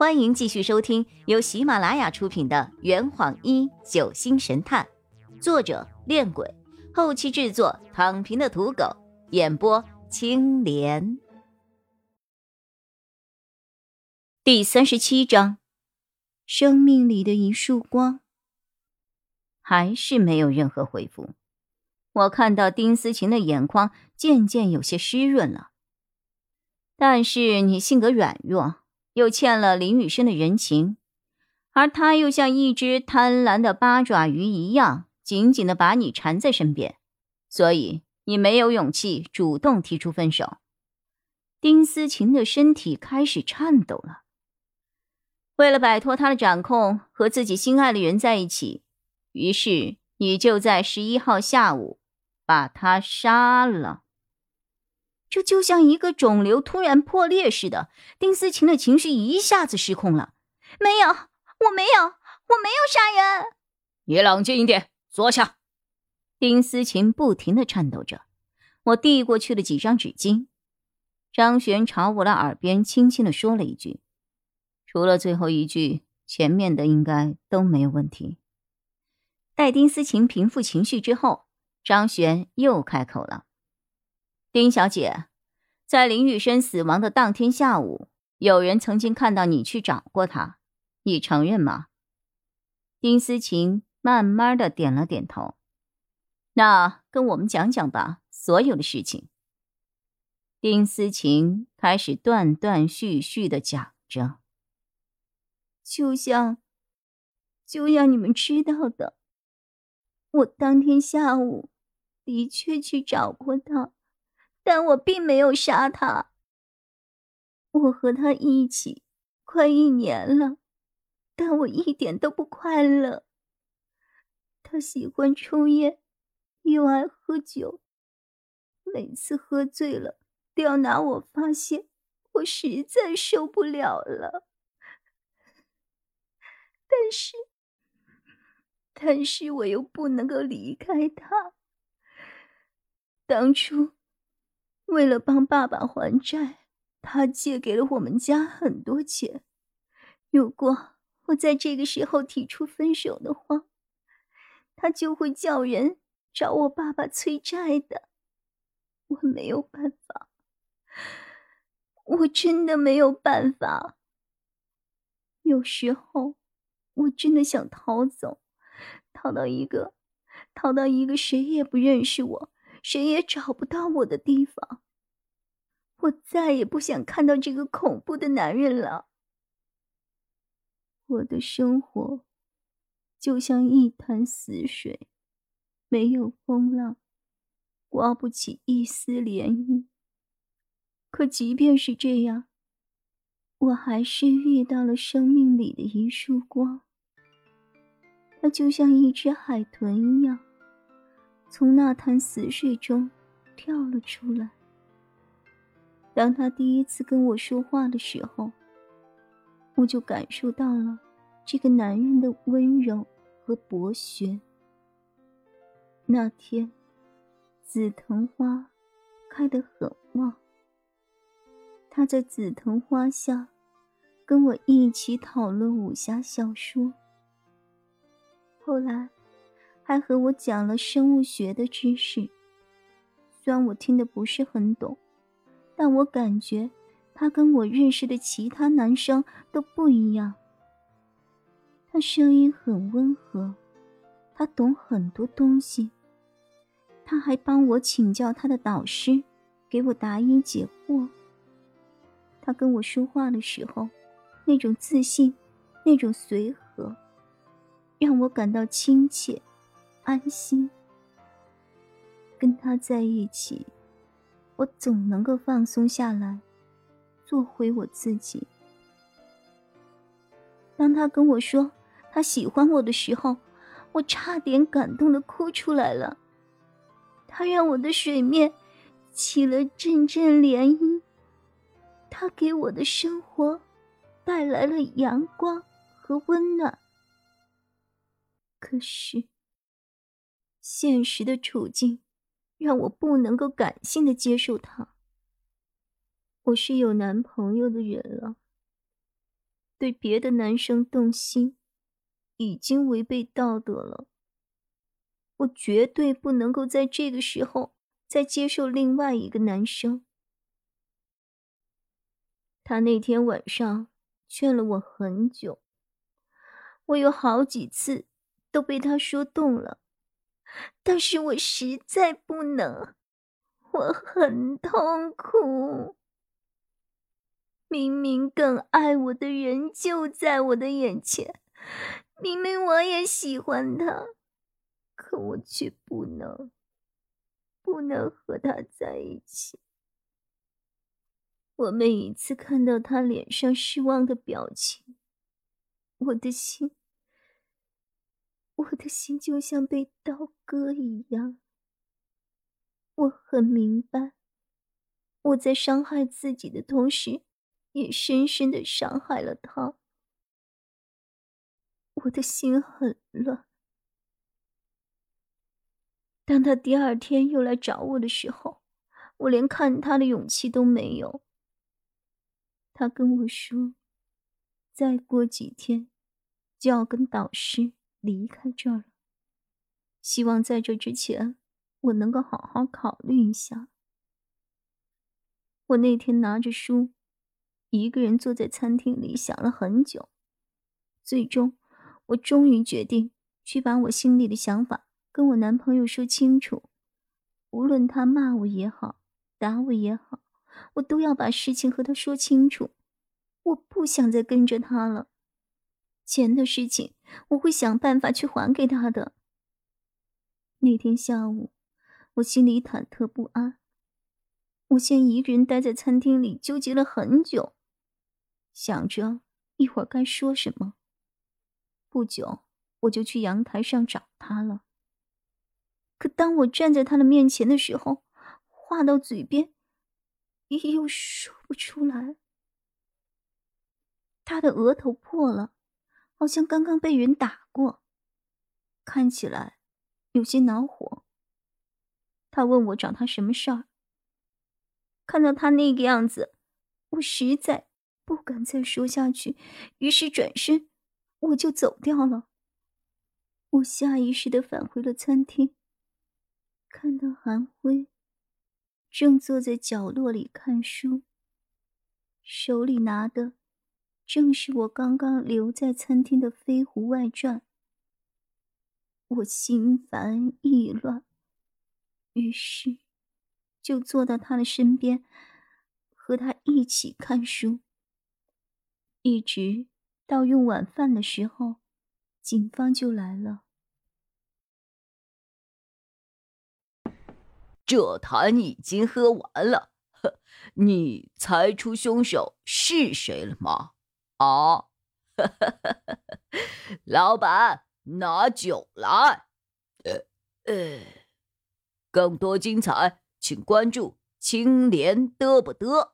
欢迎继续收听由喜马拉雅出品的《圆谎一九星神探》，作者：恋鬼，后期制作：躺平的土狗，演播：青莲。第三十七章，生命里的一束光，还是没有任何回复。我看到丁思琴的眼眶渐渐有些湿润了，但是你性格软弱。又欠了林雨生的人情，而他又像一只贪婪的八爪鱼一样，紧紧的把你缠在身边，所以你没有勇气主动提出分手。丁思琴的身体开始颤抖了。为了摆脱他的掌控，和自己心爱的人在一起，于是你就在十一号下午把他杀了。这就像一个肿瘤突然破裂似的，丁思琴的情绪一下子失控了。没有，我没有，我没有杀人。你冷静一点，坐下。丁思琴不停的颤抖着，我递过去了几张纸巾。张璇朝我的耳边轻轻的说了一句：“除了最后一句，前面的应该都没有问题。”待丁思琴平复情绪之后，张璇又开口了。丁小姐，在林雨生死亡的当天下午，有人曾经看到你去找过他，你承认吗？丁思琴慢慢的点了点头。那跟我们讲讲吧，所有的事情。丁思琴开始断断续续的讲着，就像，就像你们知道的，我当天下午的确去找过他。但我并没有杀他。我和他一起快一年了，但我一点都不快乐。他喜欢抽烟，又爱喝酒，每次喝醉了都要拿我发泄，我实在受不了了。但是，但是我又不能够离开他。当初。为了帮爸爸还债，他借给了我们家很多钱。如果我在这个时候提出分手的话，他就会叫人找我爸爸催债的。我没有办法，我真的没有办法。有时候，我真的想逃走，逃到一个，逃到一个谁也不认识我。谁也找不到我的地方。我再也不想看到这个恐怖的男人了。我的生活就像一潭死水，没有风浪，刮不起一丝涟漪。可即便是这样，我还是遇到了生命里的一束光。它就像一只海豚一样。从那潭死水中跳了出来。当他第一次跟我说话的时候，我就感受到了这个男人的温柔和博学。那天，紫藤花开得很旺。他在紫藤花下跟我一起讨论武侠小说。后来。还和我讲了生物学的知识，虽然我听得不是很懂，但我感觉他跟我认识的其他男生都不一样。他声音很温和，他懂很多东西，他还帮我请教他的导师，给我答疑解惑。他跟我说话的时候，那种自信，那种随和，让我感到亲切。安心，跟他在一起，我总能够放松下来，做回我自己。当他跟我说他喜欢我的时候，我差点感动的哭出来了。他让我的水面起了阵阵涟漪，他给我的生活带来了阳光和温暖。可是。现实的处境让我不能够感性的接受他。我是有男朋友的人了，对别的男生动心，已经违背道德了。我绝对不能够在这个时候再接受另外一个男生。他那天晚上劝了我很久，我有好几次都被他说动了，但是我实在不能，我很痛苦。明明更爱我的人就在我的眼前，明明我也喜欢他。可我却不能，不能和他在一起。我每一次看到他脸上失望的表情，我的心，我的心就像被刀割一样。我很明白，我在伤害自己的同时，也深深的伤害了他。我的心很乱。当他第二天又来找我的时候，我连看他的勇气都没有。他跟我说，再过几天就要跟导师离开这儿了，希望在这之前我能够好好考虑一下。我那天拿着书，一个人坐在餐厅里想了很久，最终我终于决定去把我心里的想法。跟我男朋友说清楚，无论他骂我也好，打我也好，我都要把事情和他说清楚。我不想再跟着他了，钱的事情我会想办法去还给他的。那天下午，我心里忐忑不安，我先一个人待在餐厅里纠结了很久，想着一会儿该说什么。不久，我就去阳台上找他了。可当我站在他的面前的时候，话到嘴边，又说不出来。他的额头破了，好像刚刚被人打过，看起来有些恼火。他问我找他什么事儿。看到他那个样子，我实在不敢再说下去，于是转身我就走掉了。我下意识的返回了餐厅。看到韩辉正坐在角落里看书，手里拿的正是我刚刚留在餐厅的《飞狐外传》。我心烦意乱，于是就坐到他的身边，和他一起看书，一直到用晚饭的时候，警方就来了。这坛已经喝完了，你猜出凶手是谁了吗？啊，老板，拿酒来。呃呃，更多精彩，请关注青莲嘚不嘚。